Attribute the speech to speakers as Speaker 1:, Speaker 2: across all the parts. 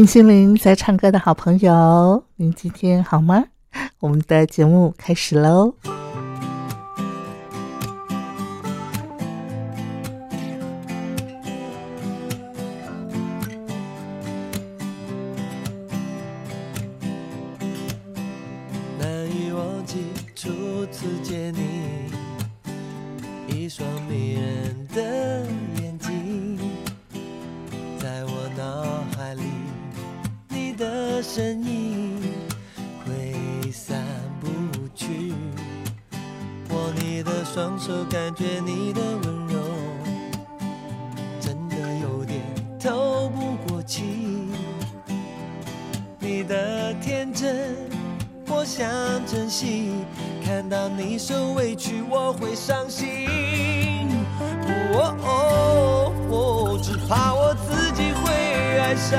Speaker 1: 冰淇淋在唱歌的好朋友，您今天好吗？我们的节目开始喽。
Speaker 2: 你受委屈，我会伤心。哦，只怕我自己会爱上。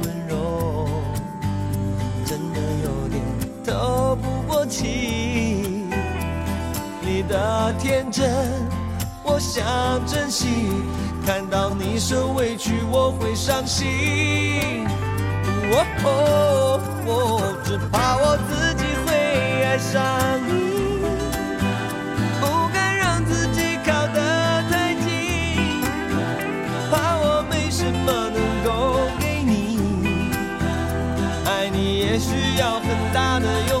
Speaker 2: 起你的天真，我想珍惜。看到你受委屈，我会伤心。哦，只怕我自己会爱上你，不敢让自己靠得太近，怕我没什么能够给你。爱你也需要很大的勇气。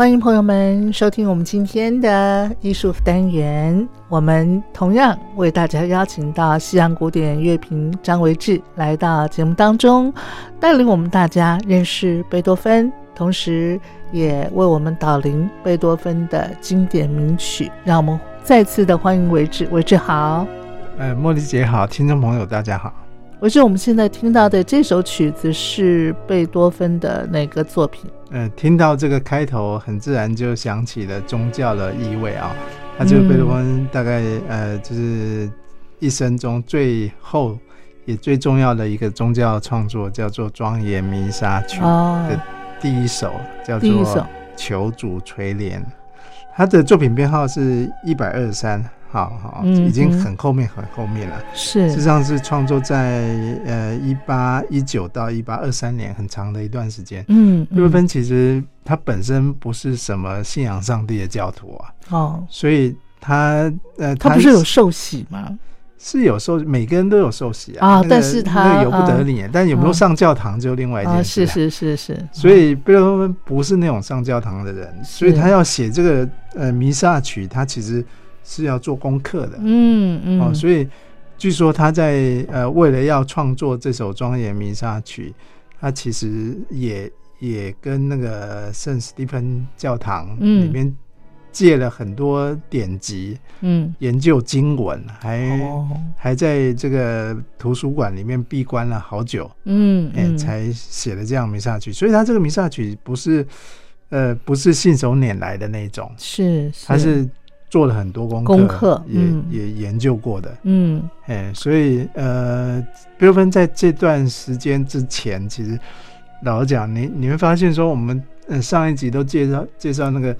Speaker 1: 欢迎朋友们收听我们今天的艺术单元。我们同样为大家邀请到西洋古典乐评张维志来到节目当中，带领我们大家认识贝多芬，同时也为我们导聆贝多芬的经典名曲。让我们再次的欢迎维志，维志好。
Speaker 3: 呃，茉莉姐好，听众朋友大家好。
Speaker 1: 维志，我们现在听到的这首曲子是贝多芬的哪个作品？
Speaker 3: 呃，听到这个开头，很自然就想起了宗教的意味啊。他就是贝多芬大概、呃，就是一生中最后也最重要的一个宗教创作，叫做《庄严弥撒曲》
Speaker 1: 哦
Speaker 3: 的第一首，叫做《求主垂怜》。他的作品编号是一百二十三，好好，
Speaker 1: 嗯
Speaker 3: 已经
Speaker 1: 嗯
Speaker 3: 很后面很后面了。
Speaker 1: 是
Speaker 3: 事实上是创作在呃一八一九到一八二三年很长的一段时间。
Speaker 1: 嗯，嗯
Speaker 3: 贝多芬其实他本身不是什么信仰上帝的教徒啊，
Speaker 1: 哦，
Speaker 3: 所以他呃
Speaker 1: 他不是有受洗吗？
Speaker 3: 是有受，每个人都有受洗啊，
Speaker 1: 啊
Speaker 3: 那个
Speaker 1: 但是他
Speaker 3: 那个由不得你，但有没有
Speaker 1: 啊
Speaker 3: 上教堂就另外一
Speaker 1: 啊，
Speaker 3: 件事、
Speaker 1: 是。是是是，
Speaker 3: 所以贝多芬不是那种上教堂的人，所以他要写这个呃弥撒曲，他其实是要做功课的。
Speaker 1: 嗯嗯，
Speaker 3: 哦，所以据说他在呃为了要创作这首庄严弥撒曲，他其实也也跟那个圣斯蒂芬教堂
Speaker 1: 嗯。
Speaker 3: 里面借了很多典籍，
Speaker 1: 嗯。
Speaker 3: 研究经文，还、
Speaker 1: 哦。
Speaker 3: 还在这个图书馆里面闭关了好久，哎、
Speaker 1: 嗯。嗯，
Speaker 3: 才写了这样弥撒曲。所以他这个弥撒曲不是呃不是信手拈来的那种，
Speaker 1: 是
Speaker 3: 他是做了很多功课，
Speaker 1: 功课
Speaker 3: 也、
Speaker 1: 嗯
Speaker 3: 也研究过的。
Speaker 1: 嗯
Speaker 3: 哎，所以呃，贝多芬在这段时间之前，其实老实讲，你你会发现说，我们呃上一集都介绍介绍那个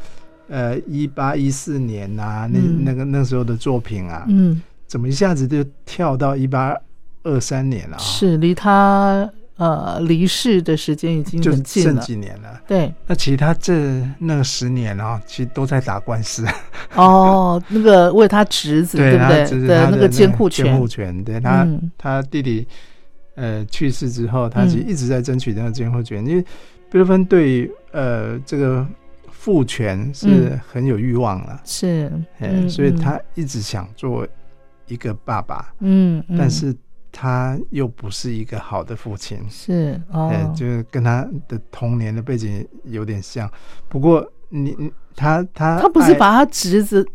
Speaker 3: 呃一八一四年啊，那、
Speaker 1: 嗯
Speaker 3: 那个那时候的作品啊，
Speaker 1: 嗯，
Speaker 3: 怎么一下子就跳到一八二三年了、啊？
Speaker 1: 是离他呃离世的时间已经
Speaker 3: 就
Speaker 1: 很近了，
Speaker 3: 剩几年了。
Speaker 1: 对。
Speaker 3: 那其实他这那十年啊，其实都在打官司，
Speaker 1: 哦，那个为他侄子对不对？的那个监护权。
Speaker 3: 监护
Speaker 1: 权，
Speaker 3: 对他、
Speaker 1: 嗯。
Speaker 3: 他弟弟呃去世之后，他其实
Speaker 1: 嗯。
Speaker 3: 一直在争取那个监护权，因为贝多芬对呃这个父权是
Speaker 1: 嗯。
Speaker 3: 很有欲望了，
Speaker 1: 是，
Speaker 3: 哎、
Speaker 1: 嗯
Speaker 3: 所以他一直想做一个爸爸，
Speaker 1: 嗯，嗯。
Speaker 3: 但是他又不是一个好的父亲，
Speaker 1: 是
Speaker 3: 哎、
Speaker 1: 哦，
Speaker 3: 就是跟他的童年的背景有点像，不过你你他他
Speaker 1: 他不是把他侄子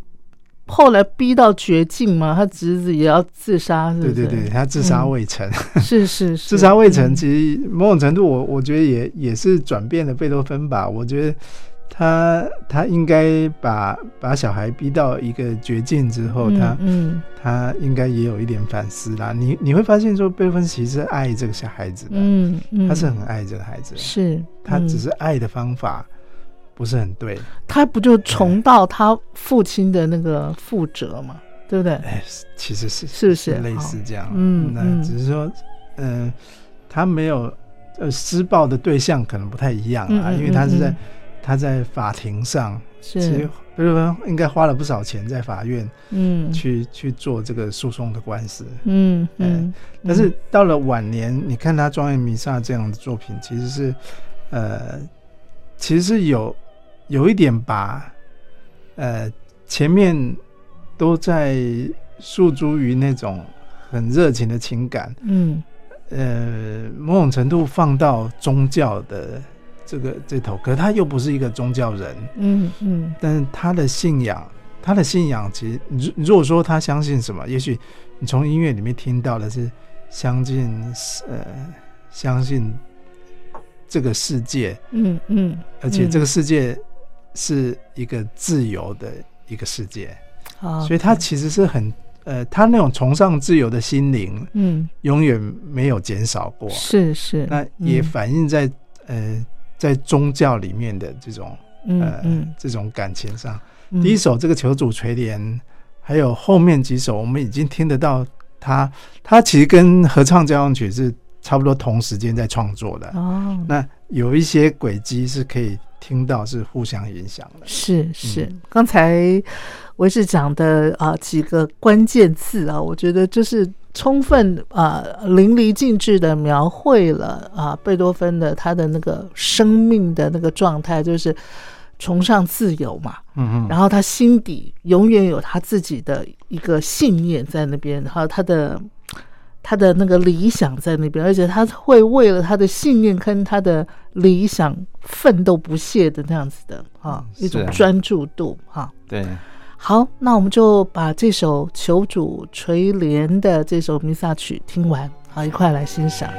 Speaker 1: 后来逼到绝境吗？他侄子也要自杀，是不是？
Speaker 3: 对对对，他自杀
Speaker 1: 嗯
Speaker 3: 未成。
Speaker 1: 是是 是，
Speaker 3: 自杀未成，
Speaker 1: 嗯
Speaker 3: 其实某种程度我我觉得也也是转变了贝多芬吧。我觉得他他应该把把小孩逼到一个绝境之后，
Speaker 1: 嗯
Speaker 3: 他
Speaker 1: 嗯。
Speaker 3: 他应该也有一点反思啦。你你会发现说，贝多芬其实是爱这个小孩子的，
Speaker 1: 嗯嗯，
Speaker 3: 他是很爱这个孩子的，
Speaker 1: 是，
Speaker 3: 他只
Speaker 1: 嗯
Speaker 3: 是爱的方法不是很对。
Speaker 1: 他不就重蹈他父亲的那个覆辙嘛，对不对？
Speaker 3: 哎，其实是
Speaker 1: 是不是？
Speaker 3: 类似这样？那
Speaker 1: 嗯那
Speaker 3: 只是说，嗯、他没有呃施暴的对象可能不太一样啊，因为他是在、
Speaker 1: 嗯
Speaker 3: 他在法庭上，其实
Speaker 1: 是，
Speaker 3: 贝多芬应该花了不少钱在法院
Speaker 1: 嗯。
Speaker 3: 去、去做这个诉讼的官司。
Speaker 1: 嗯嗯，
Speaker 3: 但是到了晚年，你看他《庄严弥撒》这样的作品，其实是呃，其实是有有一点把呃前面都在诉诸于那种很热情的情感，
Speaker 1: 嗯。
Speaker 3: 呃，某种程度放到宗教的这个这头，可是他又不是一个宗教人，
Speaker 1: 嗯嗯。
Speaker 3: 但是他的信仰，他的信仰其实，你如如果说他相信什么，也许你从音乐里面听到的是相信呃相信这个世界，
Speaker 1: 嗯嗯，
Speaker 3: 而且这
Speaker 1: 个
Speaker 3: 个世界是一个自由的一个世界，
Speaker 1: 啊，
Speaker 3: 所以他其实是很呃，他那种崇尚自由的心灵
Speaker 1: 嗯。
Speaker 3: 永远没有减少过，
Speaker 1: 是是，
Speaker 3: 那也
Speaker 1: 嗯。
Speaker 3: 反映在呃在宗教里面的这种
Speaker 1: 嗯
Speaker 3: 呃
Speaker 1: 嗯，
Speaker 3: 这种感情上。
Speaker 1: 嗯
Speaker 3: 第一首这个求主垂怜，还有后面几首，我们已经听得到他，他其实跟合唱交响曲是差不多同时间在创作的。
Speaker 1: 哦，
Speaker 3: 那有一些轨迹是可以听到是互相影响的。
Speaker 1: 是是，
Speaker 3: 嗯。
Speaker 1: 刚才维士讲的啊、几个关键字啊，我觉得就是充分啊、淋漓尽致的描绘了啊贝多芬的他的那个生命的那个状态，就是崇尚自由嘛，
Speaker 3: 嗯
Speaker 1: 然后他心底永远有他自己的一个信念在那边，还有他的他的那个理想在那边，而且他会为了他的信念跟他的理想奋斗不懈的那样子的啊，一种专注度哈。
Speaker 3: 对，
Speaker 1: 好，那我们就把这首求主垂怜的这首弥撒曲听完，好，一块来欣赏。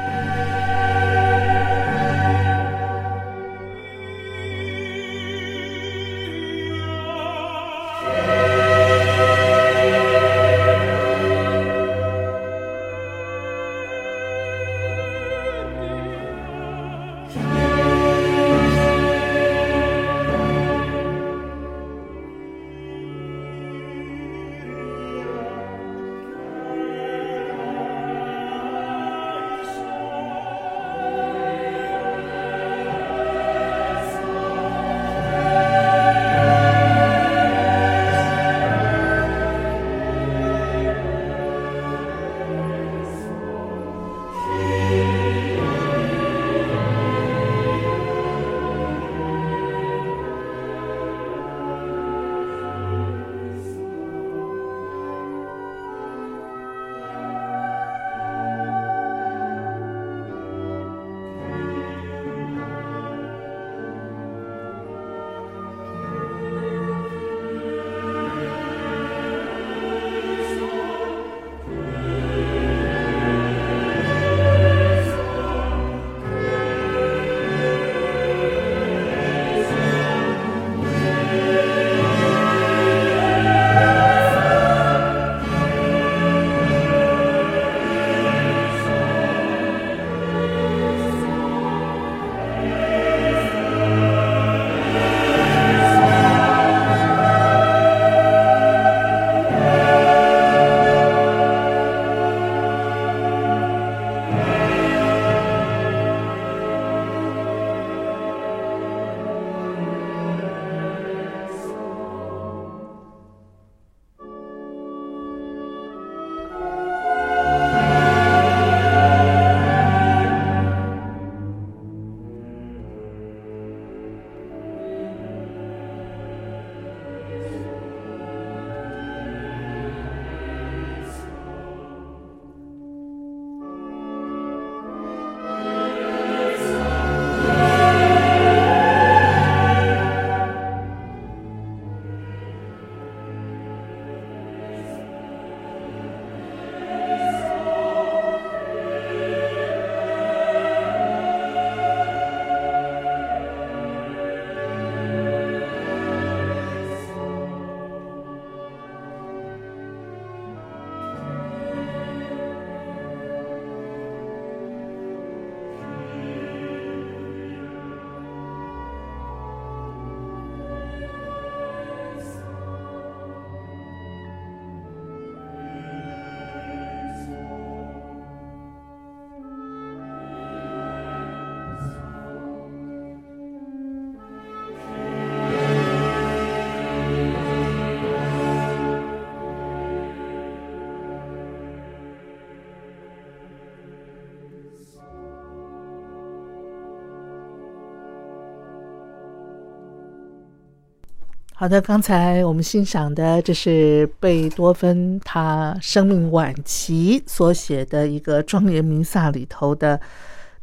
Speaker 1: 好的，刚才我们欣赏的这是贝多芬他生命晚期所写的一个庄严弥撒里头的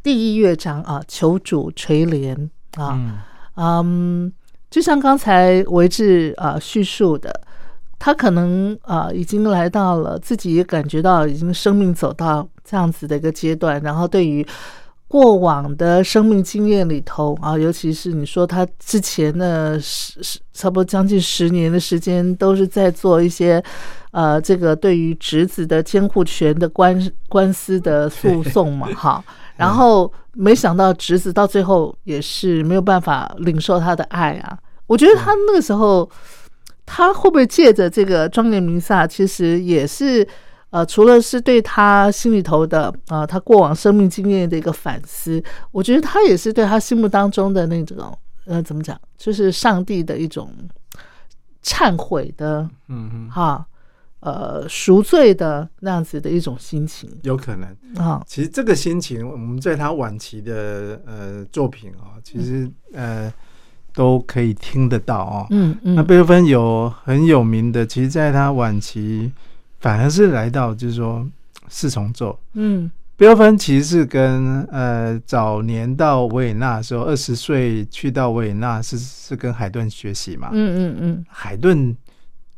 Speaker 1: 第一乐章啊，求主垂怜啊，
Speaker 3: 嗯。
Speaker 1: 嗯，就像刚才维志啊叙述的，他可能啊、呃已经来到了自己也感觉到已经生命走到这样子的一个阶段，然后对于过往的生命经验里头啊，尤其是你说他之前的十十差不多将近十年的时间，都是在做一些呃这个对于侄子的监护权的官官司的诉讼嘛，哈。然后没想到侄子到最后也是没有办法领受他的爱啊。我觉得他那个时候，他会不会借着这个庄严弥撒，其实也是呃，除了是对他心里头的啊、呃他过往生命经验的一个反思，我觉得他也是对他心目当中的那种呃，怎么讲，就是上帝的一种忏悔的
Speaker 3: 嗯嗯，
Speaker 1: 哈。呃，赎罪的那样子的一种心情
Speaker 3: 有可能。
Speaker 1: 啊，
Speaker 3: 其实这个心情，我们在他晚期的呃作品啊、其实呃都可以听得到哦。
Speaker 1: 嗯嗯，
Speaker 3: 那贝多芬有很有名的，其实在他晚期反而是来到就是说四重奏。
Speaker 1: 嗯。
Speaker 3: 贝多芬其实是跟呃早年到维也纳的时候，二十岁去到维也纳是是跟海顿学习嘛。
Speaker 1: 嗯嗯嗯。
Speaker 3: 海顿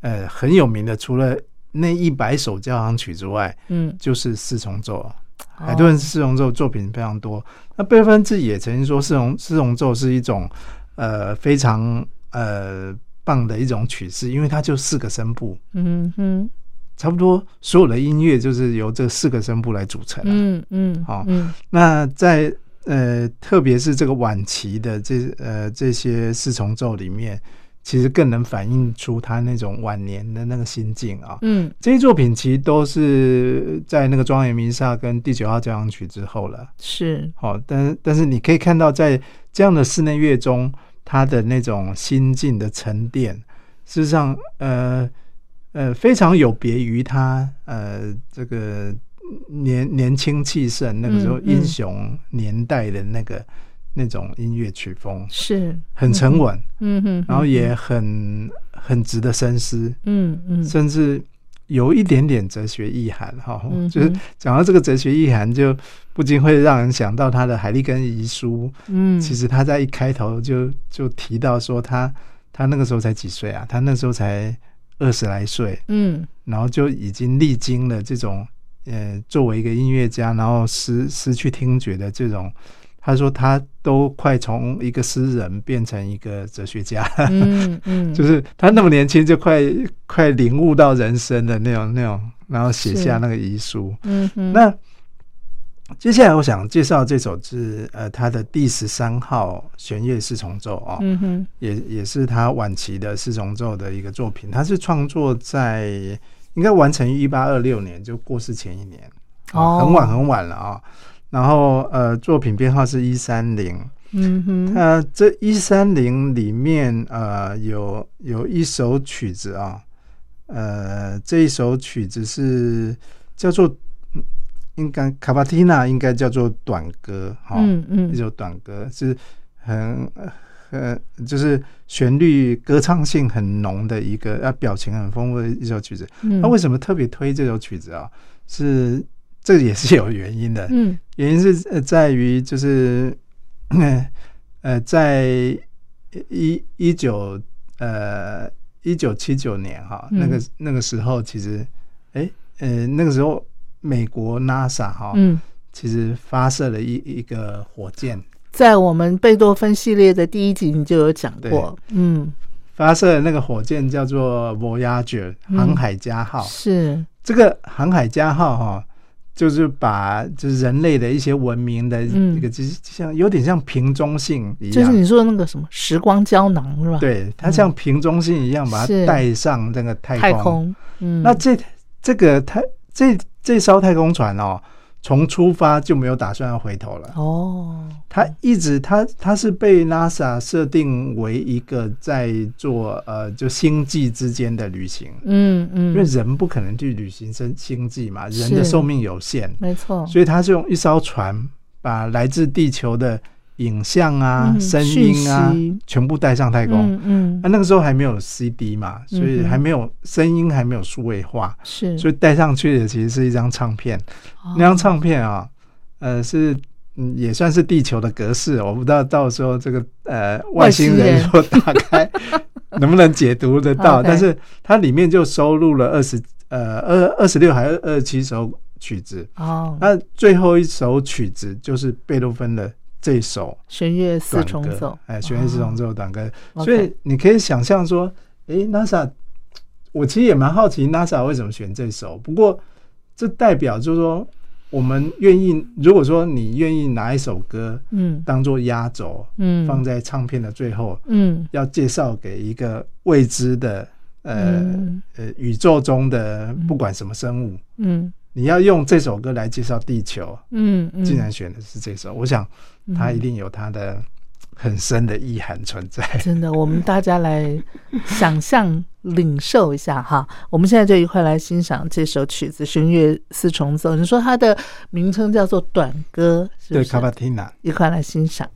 Speaker 3: 呃很有名的，除了那一百首交响曲之外，
Speaker 1: 嗯，
Speaker 3: 就是四重奏。海顿四重奏作品非常多。那贝多芬自己也曾经说，四重四重奏是一种呃非常呃棒的一种曲式，因为它就四个声部，
Speaker 1: 嗯嗯
Speaker 3: 差不多所有的音乐就是由这四个声部来组成、啊。
Speaker 1: 嗯嗯，
Speaker 3: 好
Speaker 1: 嗯
Speaker 3: 那在呃，特别是这个晚期的这呃这些四重奏里面，其实更能反映出他那种晚年的那个心境啊。
Speaker 1: 嗯
Speaker 3: 这些作品其实都是在那个庄严弥撒跟第九号交响曲之后了。
Speaker 1: 是，
Speaker 3: 好、但是但是你可以看到，在这样的室内乐中，他的那种心境的沉淀，事实上，呃呃，非常有别于他呃这个年年轻气盛那个时候英雄年代的那个、那种音乐曲风，
Speaker 1: 是
Speaker 3: 很沉，稳，
Speaker 1: 嗯哼，
Speaker 3: 然后也很很值得深思，
Speaker 1: 嗯嗯
Speaker 3: 甚至。有一点点哲学意涵哈，
Speaker 1: 嗯
Speaker 3: 就是讲到这个哲学意涵，就不禁会让人想到他的海利根遗书，
Speaker 1: 嗯，
Speaker 3: 其实他在一开头就就提到说他他那个时候才几岁啊？他那时候才二十来岁，
Speaker 1: 嗯
Speaker 3: 然后就已经历经了这种呃作为一个音乐家，然后失失去听觉的这种。他说他都快从一个诗人变成一个哲学家，
Speaker 1: 嗯嗯，
Speaker 3: 就是他那么年轻就快快领悟到人生的那种那种，然后写下那个遗书。
Speaker 1: 嗯哼，
Speaker 3: 那接下来我想介绍这首是呃他的第十三号弦乐四重奏啊、
Speaker 1: 嗯哼，
Speaker 3: 也也是他晚期的四重奏的一个作品。他是创作在应该完成于一八二六年，就过世前一年，
Speaker 1: 哦
Speaker 3: 很晚很晚了啊。然后呃，作品编号是一三零。
Speaker 1: 嗯哼，
Speaker 3: 那这一三零里面呃有有一首曲子啊，呃这一首曲子是叫做嗯应该卡巴蒂娜应该叫做短歌哈，
Speaker 1: 嗯嗯。
Speaker 3: 一首短歌是很很就是旋律歌唱性很浓的一个，啊表情很丰富的一首曲子。
Speaker 1: 嗯，
Speaker 3: 那为什么特别推这首曲子啊？是这也是有原因的，
Speaker 1: 嗯。
Speaker 3: 原因是呃在于就是 呃在一一九呃一九七九年哈，
Speaker 1: 嗯。
Speaker 3: 那个那个时候其实哎呃那个时候美国 NASA 哈，
Speaker 1: 嗯，
Speaker 3: 其实发射了一一个火箭，
Speaker 1: 在我们贝多芬系列的第一集你就有讲过，嗯，
Speaker 3: 发射的那个火箭叫做 Voyager
Speaker 1: 嗯。
Speaker 3: 航海家号。
Speaker 1: 是，
Speaker 3: 这个航海家号哈，就是把就是人类的一些文明的
Speaker 1: 嗯。
Speaker 3: 一个，就是像有点像瓶中信一样，
Speaker 1: 就是你说的那个什么时光胶囊是吧？，
Speaker 3: 对，它像瓶中信一样，把它带上那个太空。
Speaker 1: 太空，嗯，
Speaker 3: 那这这个太这这艘太空船哦，从出发就没有打算要回头了。
Speaker 1: 哦，
Speaker 3: 它一直它它是被 NASA 设定为一个在做呃就星际之间的旅行，
Speaker 1: 嗯嗯，
Speaker 3: 因为人不可能去旅行星星际嘛，人的
Speaker 1: 是
Speaker 3: 寿命有限，
Speaker 1: 没错，
Speaker 3: 所以它是用一艘船把来自地球的影像啊、
Speaker 1: 嗯
Speaker 3: 声音啊全部带上太空。
Speaker 1: 嗯嗯。
Speaker 3: 啊，，那个时候还没有 CD 嘛，所以还没有声音，还没有数位化，
Speaker 1: 是，
Speaker 3: 所以带上去的其实是一张唱片。
Speaker 1: 哦。
Speaker 3: 那张唱片啊，呃，是嗯也算是地球的格式，我不知道到时候这个呃外星人
Speaker 1: 外星人。
Speaker 3: 说打开 能不能解读得到？但是它里面就收录了二十呃二二十六还是二十七首曲子，
Speaker 1: 哦，
Speaker 3: 那最后一首曲子就是贝多芬的这首
Speaker 1: 弦乐四重奏，
Speaker 3: 哎，弦乐四重奏短歌，
Speaker 1: 哦
Speaker 3: 所以你可以想象说，哎 n a s a 我其实也蛮好奇 NASA 为什么选这首，不过这代表就是说，我们愿意，如果说你愿意拿一首歌
Speaker 1: 嗯。
Speaker 3: 当做压轴，
Speaker 1: 嗯，
Speaker 3: 放在唱片的最后，
Speaker 1: 嗯。
Speaker 3: 要介绍给一个未知的呃、
Speaker 1: 嗯。
Speaker 3: 呃宇宙中的不管什么生物，
Speaker 1: 嗯
Speaker 3: 你要用这首歌来介绍地球，
Speaker 1: 嗯嗯，
Speaker 3: 竟然选的是这首，我想它一定有它的很深的意涵存在。
Speaker 1: 真的，我们大家来想象、领受一下哈。我们现在就一块来欣赏这首曲子《弦乐四重奏》。你说它的名称叫做短歌，
Speaker 3: 对，卡巴蒂娜。
Speaker 1: 一块来欣赏。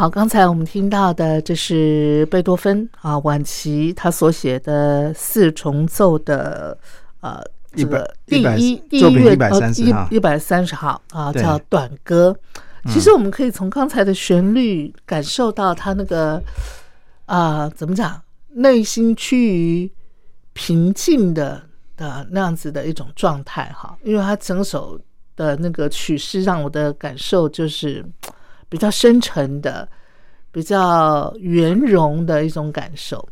Speaker 1: 好，刚才我们听到的这是贝多芬啊，晚期他所写的四重奏的呃，这个第一第
Speaker 3: 作品
Speaker 1: 一乐
Speaker 3: 130号
Speaker 1: 一百三十号啊，叫短歌。其实我们可以从刚才的旋律感受到他那个啊、怎么讲，内心趋于平静的的那样子的一种状态哈，因为他整首的那个曲式让我的感受就是比较深沉的、比较圆融的一种感受。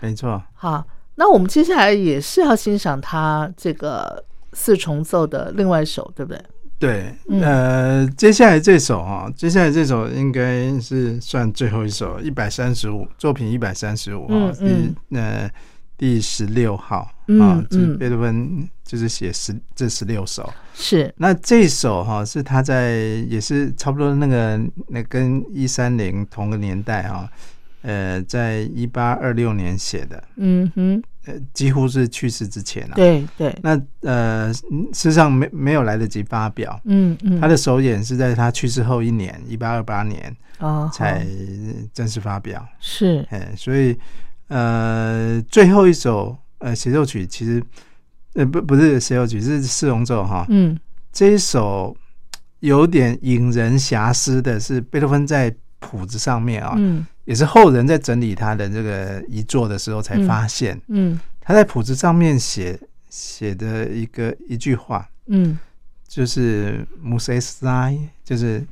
Speaker 3: 没错，
Speaker 1: 好，那我们接下来也是要欣赏他这个四重奏的另外一首，对不对？
Speaker 3: 对，
Speaker 1: 嗯。
Speaker 3: 呃，接下来这首啊，接下来这首应该是算最后一首，一百三十五作品一百三十五啊，
Speaker 1: 嗯
Speaker 3: 呃第十六号
Speaker 1: 嗯
Speaker 3: 啊，贝多芬就是写十这十六首，
Speaker 1: 是，
Speaker 3: 那这首哈是他在也是差不多那个那跟一三零同个年代哈，呃，在一八二六年写的，
Speaker 1: 嗯哼，
Speaker 3: 呃，几乎是去世之前啊。
Speaker 1: 对对，
Speaker 3: 那呃，事实上没没有来得及发表，
Speaker 1: 嗯嗯，
Speaker 3: 他的首演是在他去世后一年，一八二八年
Speaker 1: 哦。
Speaker 3: 才正式发表。
Speaker 1: 是，
Speaker 3: 哎，所以呃，最后一首呃协奏曲其实呃不不是协奏曲，是四重奏哈。
Speaker 1: 嗯
Speaker 3: 这一首有点引人遐思的是，贝多芬在谱子上面啊，
Speaker 1: 嗯
Speaker 3: 也是后人在整理他的这个遗作的时候才发现，
Speaker 1: 嗯
Speaker 3: 他在谱子上面写写的一个一句话，
Speaker 1: 嗯
Speaker 3: 就是 m u s e s i 就是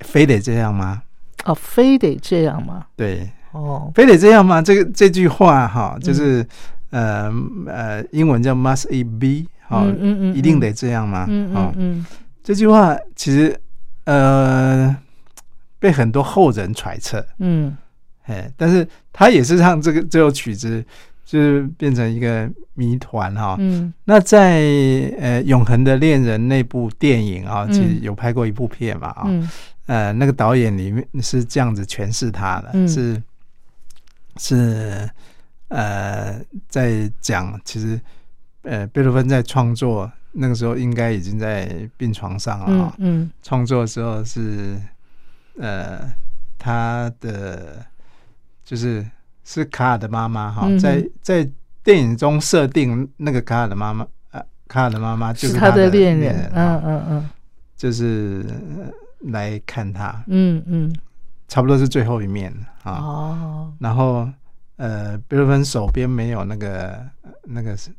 Speaker 3: 非得这样吗？
Speaker 1: 哦，非得这样吗？
Speaker 3: 对，
Speaker 1: 哦，
Speaker 3: 非得这样吗？这个这句话哈，就是、呃呃，英文叫 must it be，好、
Speaker 1: 嗯嗯嗯
Speaker 3: 一定得这样吗？
Speaker 1: 嗯
Speaker 3: 好。
Speaker 1: 嗯嗯。
Speaker 3: 这句话其实呃被很多后人揣测，
Speaker 1: 嗯。
Speaker 3: 哎，但是他也是让这个这首曲子就是变成一个谜团哈。
Speaker 1: 嗯。
Speaker 3: 那在呃《永恒的恋人》那部电影啊，
Speaker 1: 嗯。
Speaker 3: 其实有拍过一部片嘛啊，
Speaker 1: 嗯。
Speaker 3: 呃，那个导演里面是这样子诠释他的，
Speaker 1: 嗯。
Speaker 3: 是是呃在讲，其实呃贝多芬在创作那个时候应该已经在病床上了啊、
Speaker 1: 嗯嗯。
Speaker 3: 创作的时候是呃他的就是是卡尔的妈妈哈、
Speaker 1: 嗯
Speaker 3: 在在电影中设定那个卡尔的妈妈呃卡尔的妈妈就是
Speaker 1: 他
Speaker 3: 的
Speaker 1: 恋
Speaker 3: 人，
Speaker 1: 嗯嗯嗯。
Speaker 3: 就是呃来看他，
Speaker 1: 嗯嗯，
Speaker 3: 差不多是最后一面啊。
Speaker 1: 哦，
Speaker 3: 然后呃，贝多芬手边没有那个呃那个是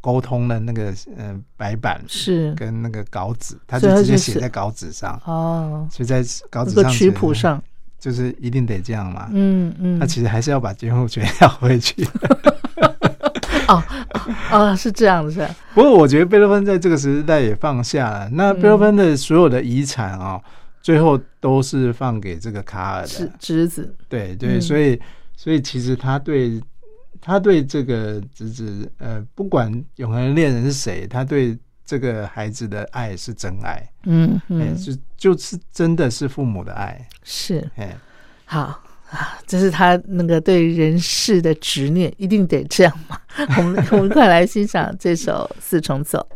Speaker 3: 沟通的那个呃白板
Speaker 1: 是
Speaker 3: 跟那个稿纸，他就直接写在稿纸上，
Speaker 1: 哦，
Speaker 3: 所以在稿纸上写
Speaker 1: 曲谱上，
Speaker 3: 就是一定得这样嘛。
Speaker 1: 嗯嗯，
Speaker 3: 那其实还是要把监护权要回去。
Speaker 1: 哦哦是这样子，
Speaker 3: 不过我觉得贝多芬在这个时代也放下了。那贝多芬的所有的遗产啊、最后都是放给这个卡尔
Speaker 1: 是
Speaker 3: 的。
Speaker 1: 侄子，
Speaker 3: 对对，
Speaker 1: 嗯
Speaker 3: 所以所以其实他对他对这个侄子，呃，不管永恒恋人是谁，他对这个孩子的爱是真爱，
Speaker 1: 嗯
Speaker 3: 哎、
Speaker 1: 嗯
Speaker 3: 就就是真的是父母的爱，
Speaker 1: 是
Speaker 3: 哎，
Speaker 1: 好。啊，这是他那个对人世的执念，一定得这样嘛？我们我们快来欣赏这首四重奏。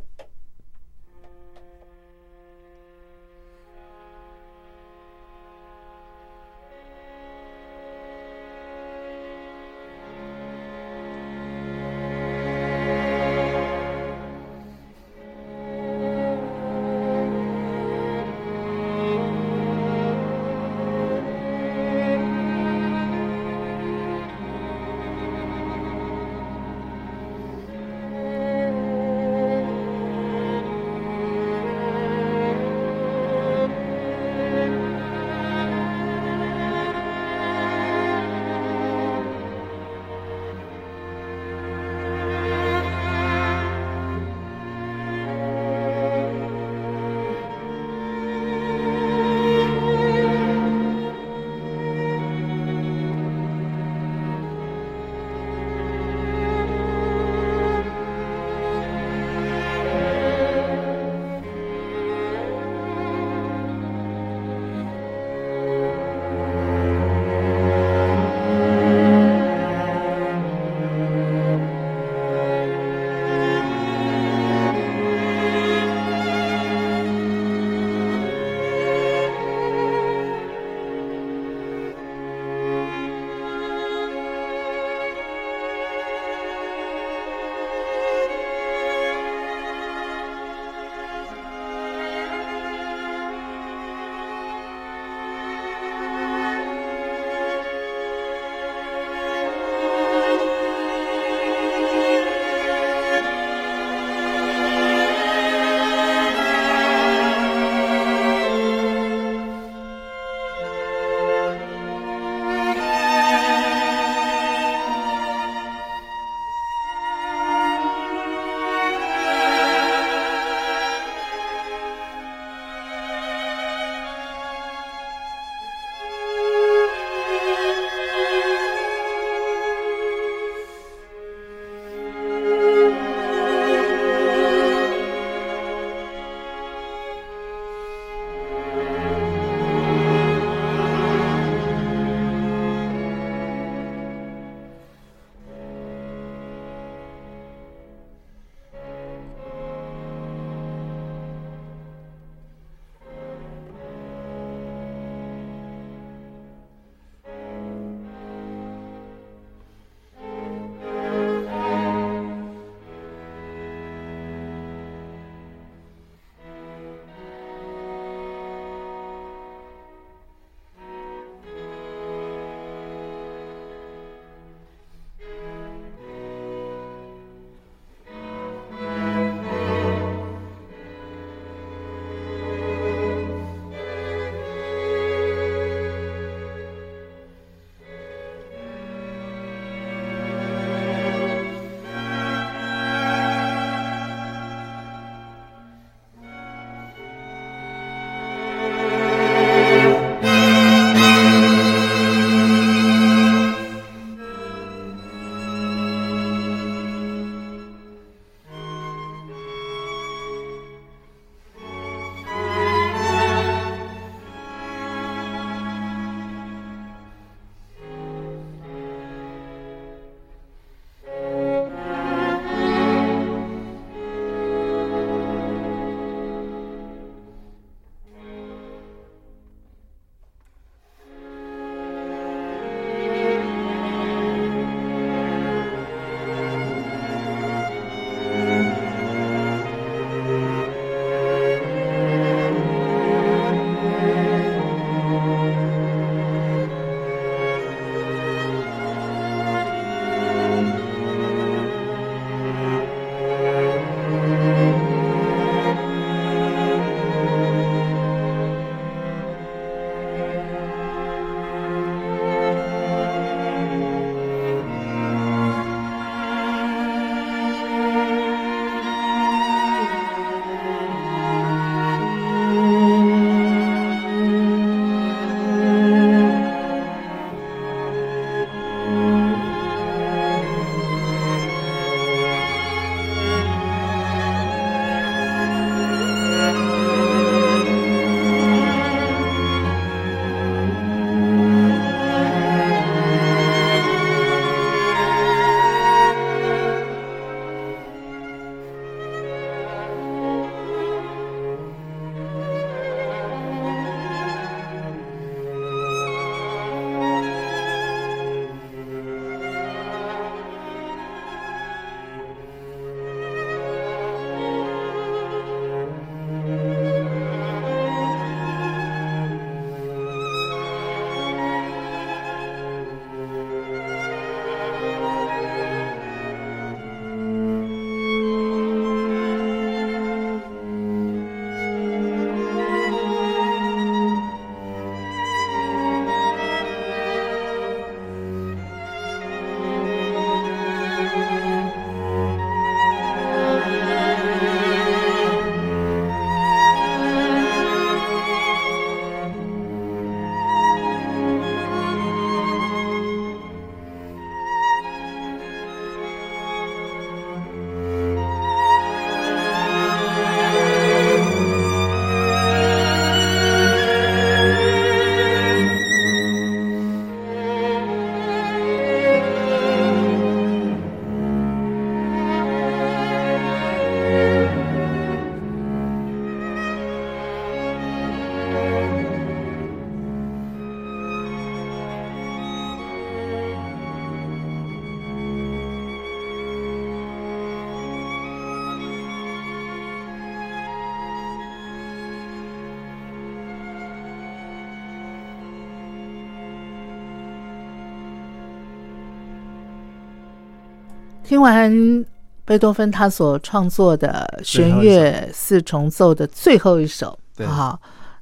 Speaker 1: 听完贝多芬他所创作的弦乐四重奏的最后一首，
Speaker 3: 对。
Speaker 1: 好，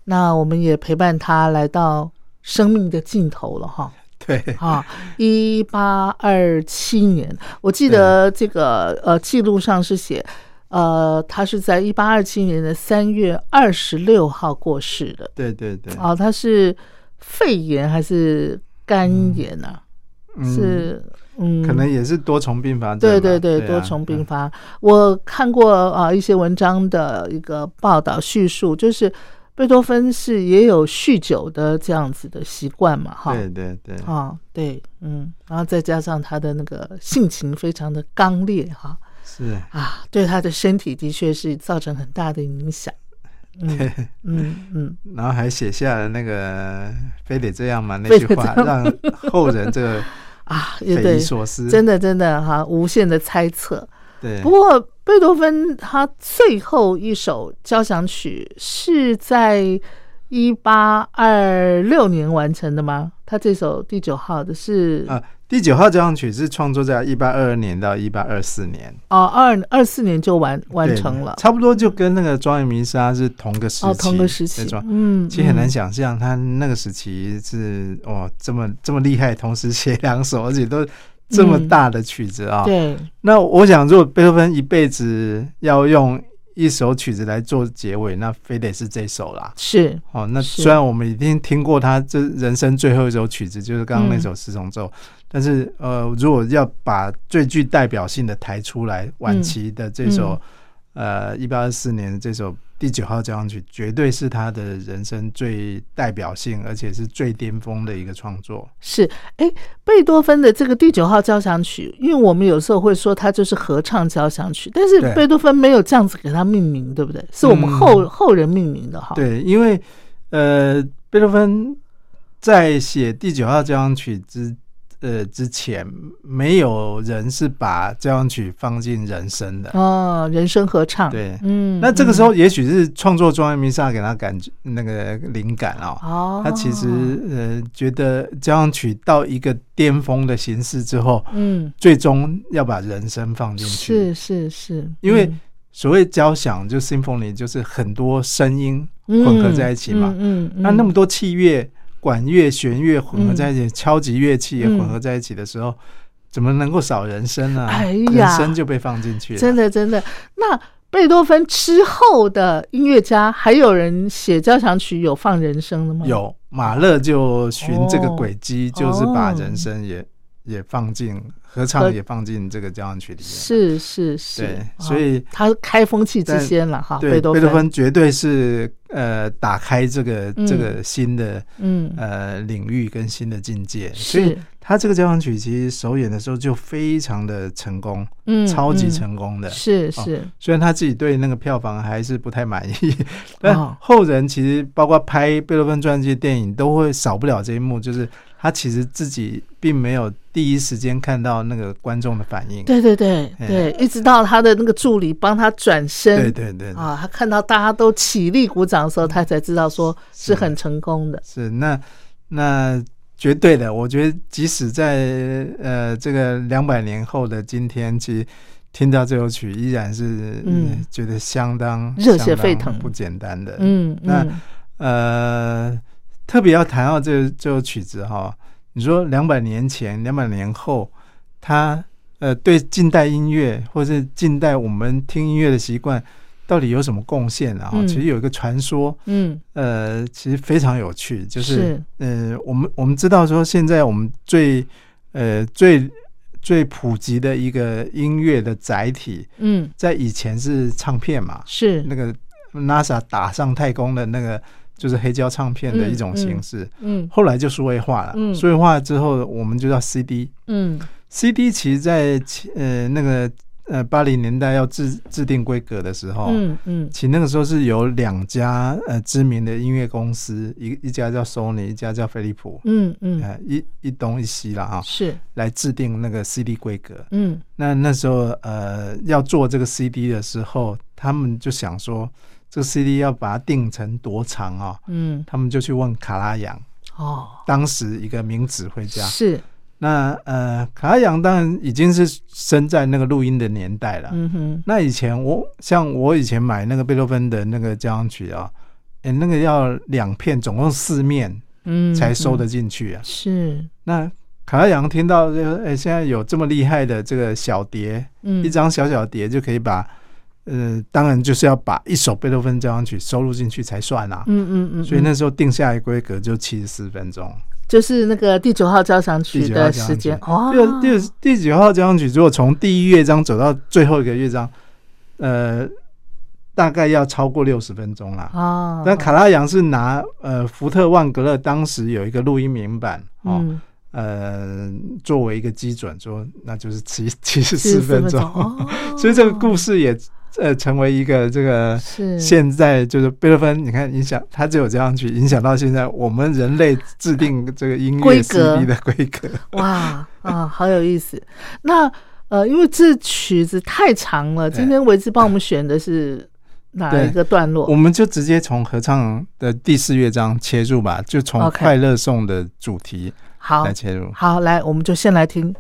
Speaker 1: 那我们也陪伴他来到生命的尽头了哈。
Speaker 3: 对，
Speaker 1: 啊，一八二七年，我记得这个呃记录上是写，呃，他是在一八二七年的三月二十六号过世的。
Speaker 3: 对对对，
Speaker 1: 啊，他是肺炎还是肝炎啊？
Speaker 3: 嗯。
Speaker 1: 是嗯，
Speaker 3: 可能也是多重并发。
Speaker 1: 对对对，
Speaker 3: 啊
Speaker 1: 多重并发。我看过啊一些文章的一个报道叙述，就是贝多芬是也有酗酒的这样子的习惯嘛，哈。
Speaker 3: 对对对，
Speaker 1: 啊，对，嗯，然后再加上他的那个性情非常的刚烈哈。
Speaker 3: 是，
Speaker 1: 啊，对他的身体的确是造成很大的影响。嗯
Speaker 3: 对，
Speaker 1: 嗯嗯，
Speaker 3: 然后还写下了那个“非得这样吗”那句话，让后人这个
Speaker 1: 啊，也对。真的真的哈，无限的猜测。
Speaker 3: 对
Speaker 1: 不，过贝多芬他最后一首交响曲是在一八二六年完成的吗？他这首第九号的是
Speaker 3: 啊，第九号交响曲是创作在一八二二年到一八二四年。
Speaker 1: 哦，二二四年就完完成了。
Speaker 3: 差不多就跟那个庄严弥撒是同个时期，
Speaker 1: 哦，同个时期嗯，
Speaker 3: 其实很难
Speaker 1: 嗯
Speaker 3: 想象，他那个时期是哇这么这么厉害，同时写两首，而且都这么大的曲子啊、
Speaker 1: 对，
Speaker 3: 那我想，如果贝多芬一辈子要用一首曲子来做结尾，那非得是这首啦。
Speaker 1: 是，
Speaker 3: 哦，那虽然我们已经听过他这人生最后一首曲子，就是刚刚那
Speaker 1: 嗯
Speaker 3: 首四重奏，但是呃，如果要把最具代表性的抬出来，晚期的这首、呃一八二四年的这首第九号交响曲，绝对是他的人生最代表性，而且是最巅峰的一个创作。
Speaker 1: 是，哎，贝多芬的这个第九号交响曲，因为我们有时候会说它就是合唱交响曲，但是贝多芬没有这样子给它命名，对不对？是我们后、
Speaker 3: 嗯
Speaker 1: 后人命名的哈。，
Speaker 3: 对，因为呃，贝多芬在写第九号交响曲之呃之前，没有人是把交响曲放进人声的。
Speaker 1: 哦，人声合唱，，
Speaker 3: 对，
Speaker 1: 嗯，
Speaker 3: 那这个时
Speaker 1: 嗯。
Speaker 3: 候也许是创作《庄严弥撒》给他感觉那个灵感啊、
Speaker 1: 哦，
Speaker 3: 他其实呃觉得交响曲到一个巅峰的形式之后，
Speaker 1: 嗯，
Speaker 3: 最终要把人声放进去。
Speaker 1: 是是是，
Speaker 3: 因为
Speaker 1: 嗯。
Speaker 3: 所谓交响就 symphony 就是很多声音混合在一起嘛。
Speaker 1: 嗯嗯，嗯。
Speaker 3: 那那么多器乐、管乐、弦乐混合在一起，敲击乐器也
Speaker 1: 嗯
Speaker 3: 混合在一起的时候，怎么能够少人声呢？
Speaker 1: 哎呀
Speaker 3: 人声就被放进去了。
Speaker 1: 真的真的，那贝多芬之后的音乐家，还有人写交响曲有放人声的吗？
Speaker 3: 有马勒就循这个
Speaker 1: 哦
Speaker 3: 轨迹，就是把人声也也放进合唱，也放进这个交响曲里面。
Speaker 1: 是是是，
Speaker 3: 所以
Speaker 1: 他开风气之先了哈，
Speaker 3: 对，
Speaker 1: 贝多
Speaker 3: 芬。绝对是呃打开这个
Speaker 1: 嗯。
Speaker 3: 这个新的
Speaker 1: 嗯。
Speaker 3: 呃领域跟新的境界，所以他这个交响曲其实首演的时候就非常的成功，
Speaker 1: 嗯
Speaker 3: 超级
Speaker 1: 嗯。
Speaker 3: 成功的。
Speaker 1: 是是。
Speaker 3: 虽然他自己对那个票房还是不太满意，但
Speaker 1: 哦。
Speaker 3: 后人其实包括拍贝多芬传记的电影，都会少不了这一幕，就是他其实自己并没有第一时间看到那个观众的反应。
Speaker 1: 对对对
Speaker 3: 哎
Speaker 1: 对，一直到他的那个助理帮他转身，
Speaker 3: 对对对，
Speaker 1: 啊，他看到大家都起立鼓掌的时候，他才知道说是很成功的。
Speaker 3: 是那那绝对的，我觉得即使在呃这个两百年后的今天，其实听到这首曲依然是
Speaker 1: 嗯
Speaker 3: 呃觉得相当
Speaker 1: 热血沸腾
Speaker 3: 不简单的。
Speaker 1: 嗯
Speaker 3: 那
Speaker 1: 嗯
Speaker 3: 呃，特别要谈到这这首曲子哈，你说两百年前、两百年后，它呃对近代音乐或是近代我们听音乐的习惯，到底有什么贡献啊？
Speaker 1: 嗯。
Speaker 3: 其实有一个传说，
Speaker 1: 嗯。
Speaker 3: 呃，其实非常有趣，就是
Speaker 1: 是。
Speaker 3: 呃，我们我们知道说现在我们最呃最最普及的一个音乐的载体，
Speaker 1: 嗯。
Speaker 3: 在以前是唱片嘛，
Speaker 1: 是。
Speaker 3: 那个 NASA 打上太空的那个就是黑胶唱片的一种形式，
Speaker 1: 嗯
Speaker 3: 后来就数位化了。
Speaker 1: 嗯。
Speaker 3: 数位化之后，我们就叫 CD。
Speaker 1: 嗯。
Speaker 3: CD 其实在呃那个呃八零年代要制制定规格的时候，
Speaker 1: 嗯嗯。
Speaker 3: 其实那个时候是有两家呃知名的音乐公司，一一家叫 Sony，一家叫飞利浦，
Speaker 1: 嗯嗯。
Speaker 3: 呃一一东一西了哈，
Speaker 1: 是。
Speaker 3: 来制定那个 CD 规格。
Speaker 1: 嗯。
Speaker 3: 那那时候呃要做这个 CD 的时候，他们就想说这个 CD 要把它定成多长啊、
Speaker 1: 嗯。
Speaker 3: 他们就去问卡拉扬，
Speaker 1: 哦。
Speaker 3: 当时一个名指挥家。
Speaker 1: 是。
Speaker 3: 那呃，卡拉扬当然已经是生在那个录音的年代了。
Speaker 1: 嗯哼，
Speaker 3: 那以前我像我以前买那个贝多芬的那个交响曲啊，诶，那个要两片，总共四面
Speaker 1: 嗯，
Speaker 3: 才收得
Speaker 1: 嗯
Speaker 3: 进去啊。
Speaker 1: 是，
Speaker 3: 那卡拉扬听到这个，诶，现在有这么厉害的这个小碟，
Speaker 1: 嗯，
Speaker 3: 一张小小碟就可以把，呃，当然就是要把一首贝多芬交响曲收录进去才算啊。
Speaker 1: 嗯嗯嗯，
Speaker 3: 所以
Speaker 1: 嗯。
Speaker 3: 那时候定下来规格就七十四分钟。
Speaker 1: 就是那个第九号交响曲的时间，哇，
Speaker 3: 第第第九号交响曲，如果从第一乐章走到最后一个乐章，呃，大概要超过六十分钟啦。
Speaker 1: 哦，
Speaker 3: 但卡拉扬是拿呃福特万格勒当时有一个录音名版哦，
Speaker 1: 嗯，
Speaker 3: 呃作为一个基准，说那就是七七十
Speaker 1: 四
Speaker 3: 四分钟，
Speaker 1: 哦。
Speaker 3: 所以这个故事也呃成为一个这个
Speaker 1: 是
Speaker 3: 现在就是贝多芬，你看影响他只有这样去影响到现在我们人类制定这个音乐
Speaker 1: 规
Speaker 3: 的规格。
Speaker 1: 哇啊，好有意思。那呃，因为这曲子太长了，今天维之帮我们选的是哪一个段落
Speaker 3: 我？们就直接从合唱的第四乐章切入吧，就从快乐颂的主题
Speaker 1: 好
Speaker 3: 来切入。
Speaker 1: 好，来，我们就先来听。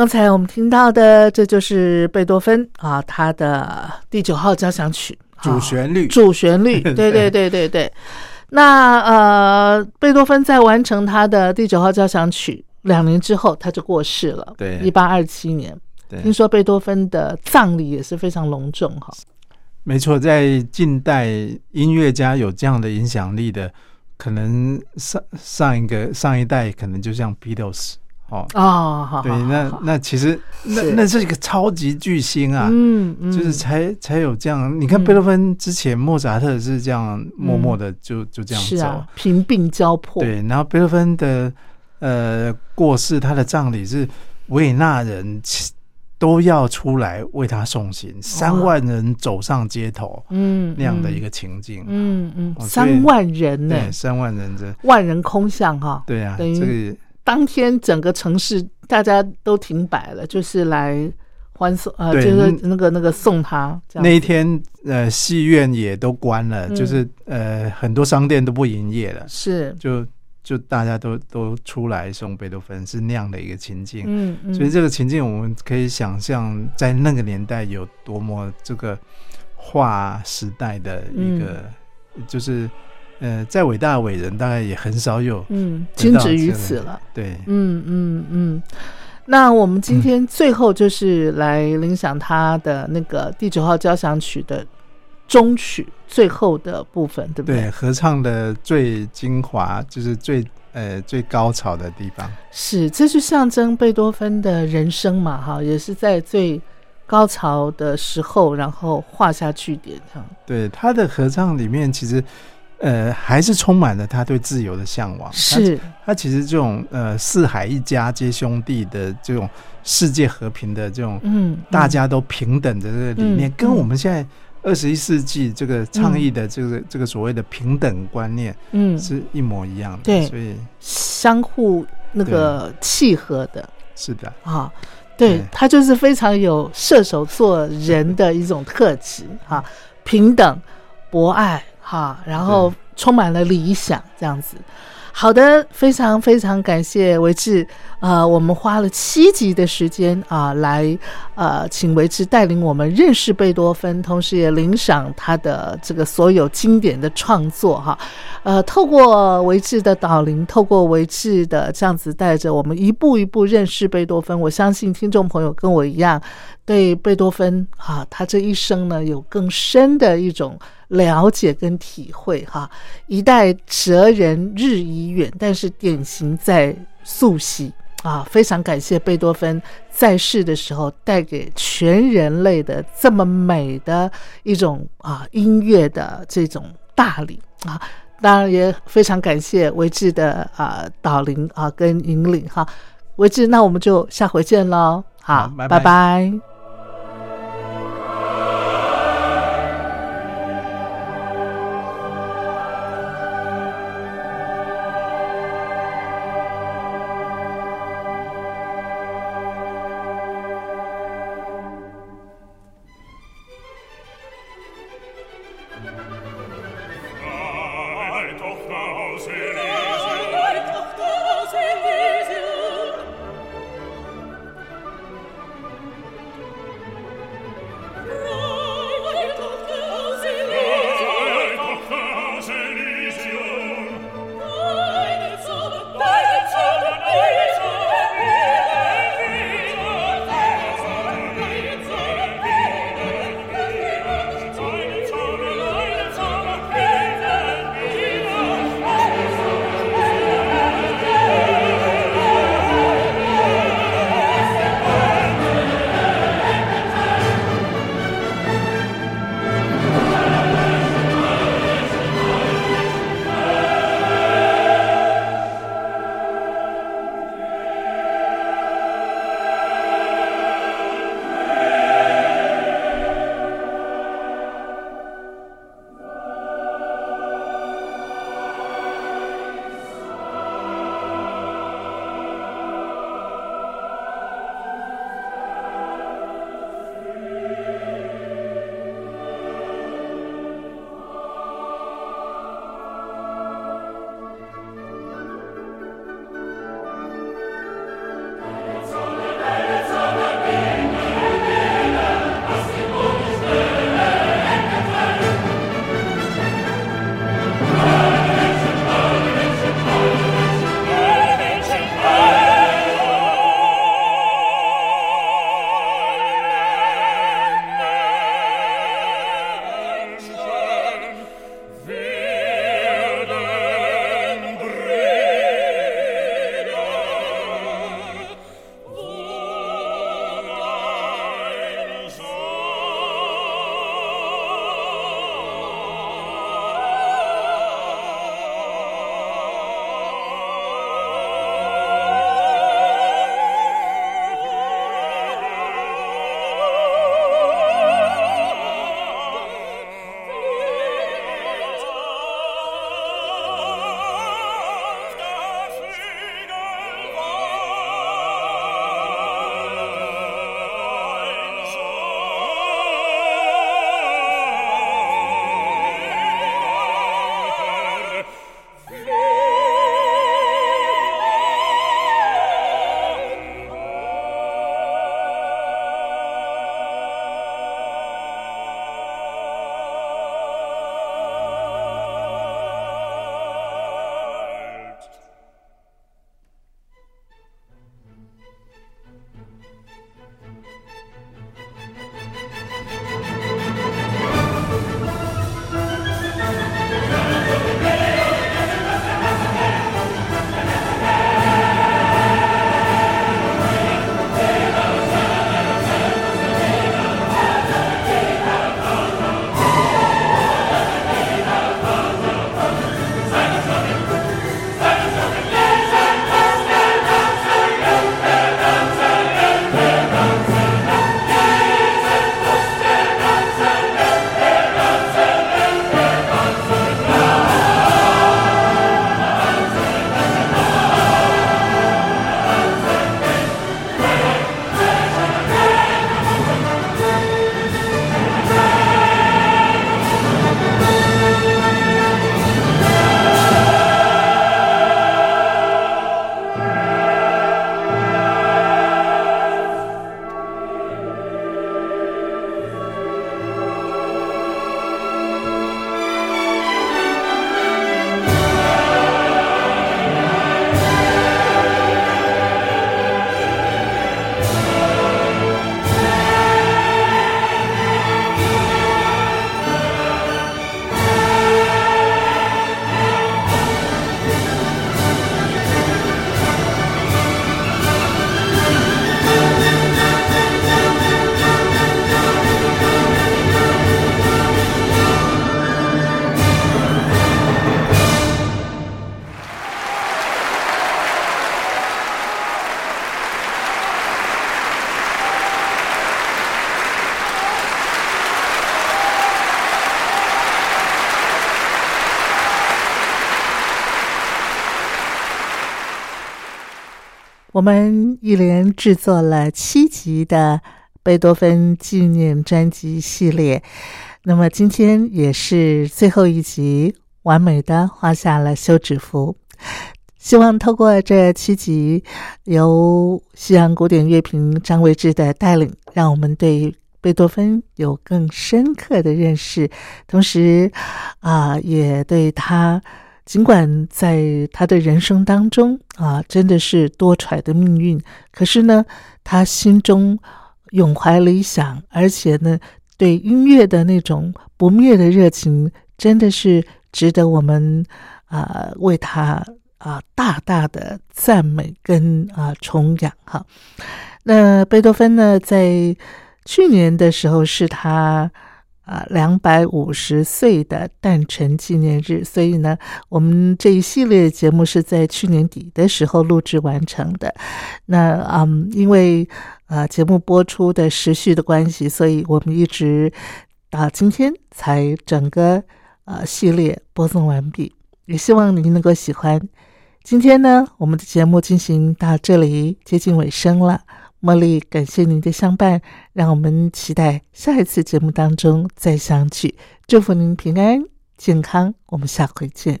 Speaker 1: 刚才我们听到的，这就是贝多芬啊，他的第九号交响曲
Speaker 3: 主旋律，
Speaker 1: 主旋律，对对对对对。那呃，贝多芬在完成他的第九号交响曲两年之后，他就过世了。
Speaker 3: 对，
Speaker 1: 一八二七年。
Speaker 3: 对，
Speaker 1: 听说贝多芬的葬礼也是非常隆重哈。
Speaker 3: 没错，在近代音乐家有这样的影响力的，可能上上一个上一代可能就像 Beatles 哦。
Speaker 1: 哦，
Speaker 3: 对，那那其实那那是一个超级巨星啊，
Speaker 1: 嗯嗯，
Speaker 3: 就是才才有这样。你看贝多芬之前，莫扎特是这样默默的就就这样走，
Speaker 1: 贫病交迫。
Speaker 3: 对，然后贝多芬的呃过世，他的葬礼是维也纳人。都要出来为他送行，三万人走上街头，嗯，那样的一个情境，
Speaker 1: 嗯嗯，三万人呢，
Speaker 3: 三万人这
Speaker 1: 万人空巷哈，
Speaker 3: 对啊，等于
Speaker 1: 当天整个城市大家都停摆了，就是来欢送，呃，就是那个那个送他。
Speaker 3: 那一天，呃，戏院也都关了，就是呃，很多商店都不营业了，
Speaker 1: 是。
Speaker 3: 就。就大家都都出来送贝多芬是那样的一个情境，
Speaker 1: 嗯嗯，
Speaker 3: 所以这个情境我们可以想象，在那个年代有多么这个划时代的一个，就是呃，再伟大的伟人，大概也很少有，
Speaker 1: 嗯，仅止于此了。
Speaker 3: 对，
Speaker 1: 嗯嗯嗯。那我们今天最后就是来领赏他的那个第九号交响曲的。中曲最后的部分，对不对？
Speaker 3: 对，合唱的最精华就是最呃最高潮的地方。
Speaker 1: 是，这是象征贝多芬的人生嘛？哈，也是在最高潮的时候，然后画下句点。哈，
Speaker 3: 对，他的合唱里面其实呃还是充满了他对自由的向往。
Speaker 1: 是，
Speaker 3: 他其实这种呃四海一家皆兄弟的这种世界和平的这种嗯大家都平等的这个理念，跟我们现在。二十一世纪这个倡议的这个这个所谓的平等观念，嗯，是一模一样的，
Speaker 1: 对，
Speaker 3: 所以
Speaker 1: 相互那个契合的，
Speaker 3: 是的
Speaker 1: 啊，对他就是非常有射手座人的一种特质哈，平等、博爱哈，然后充满了理想这样子。好的，非常非常感谢维志，呃，我们花了七集的时间啊，来呃，请维志带领我们认识贝多芬，同时也领赏他的这个所有经典的创作哈。呃，透过维志的导聆，透过维志的这样子带着我们一步一步认识贝多芬，我相信听众朋友跟我一样，对贝多芬啊，他这一生呢，有更深的一种。了解跟体会哈，一代哲人日已远，但是典型在溯溪啊！非常感谢贝多芬在世的时候带给全人类的这么美的一种啊音乐的这种大礼啊！当然也非常感谢维志的啊导聆啊跟引领哈，维志，那我们就下回见喽，好，拜拜。我们一连制作了七集的贝多芬纪念专辑系列，那么今天也是最后一集，完美的画下了休止符。希望透过这七集，由西洋古典乐评张维志的带领，让我们对贝多芬有更深刻的认识，同时啊，也对他。尽管在他的人生当中啊，真的是多舛的命运，可是呢，他心中永怀理想，而且呢，对音乐的那种不灭的热情，真的是值得我们啊为他啊大大的赞美跟啊崇仰哈。那贝多芬呢，在去年的时候是他。啊，两百五十岁的诞辰纪念日，所以呢，我们这一系列节目是在去年底的时候录制完成的。那嗯，因为啊节目播出的时序的关系，所以我们一直到今天才整个呃系列播送完毕。也希望您能够喜欢。今天呢，我们的节目进行到这里接近尾声了。茉莉，感谢您的相伴，让我们期待下一次节目当中再相聚。祝福您平安健康，我们下回见。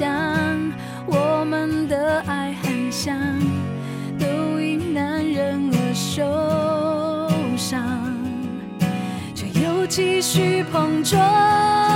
Speaker 1: 想我们的爱很像，都因男人而受伤，却又继续碰撞。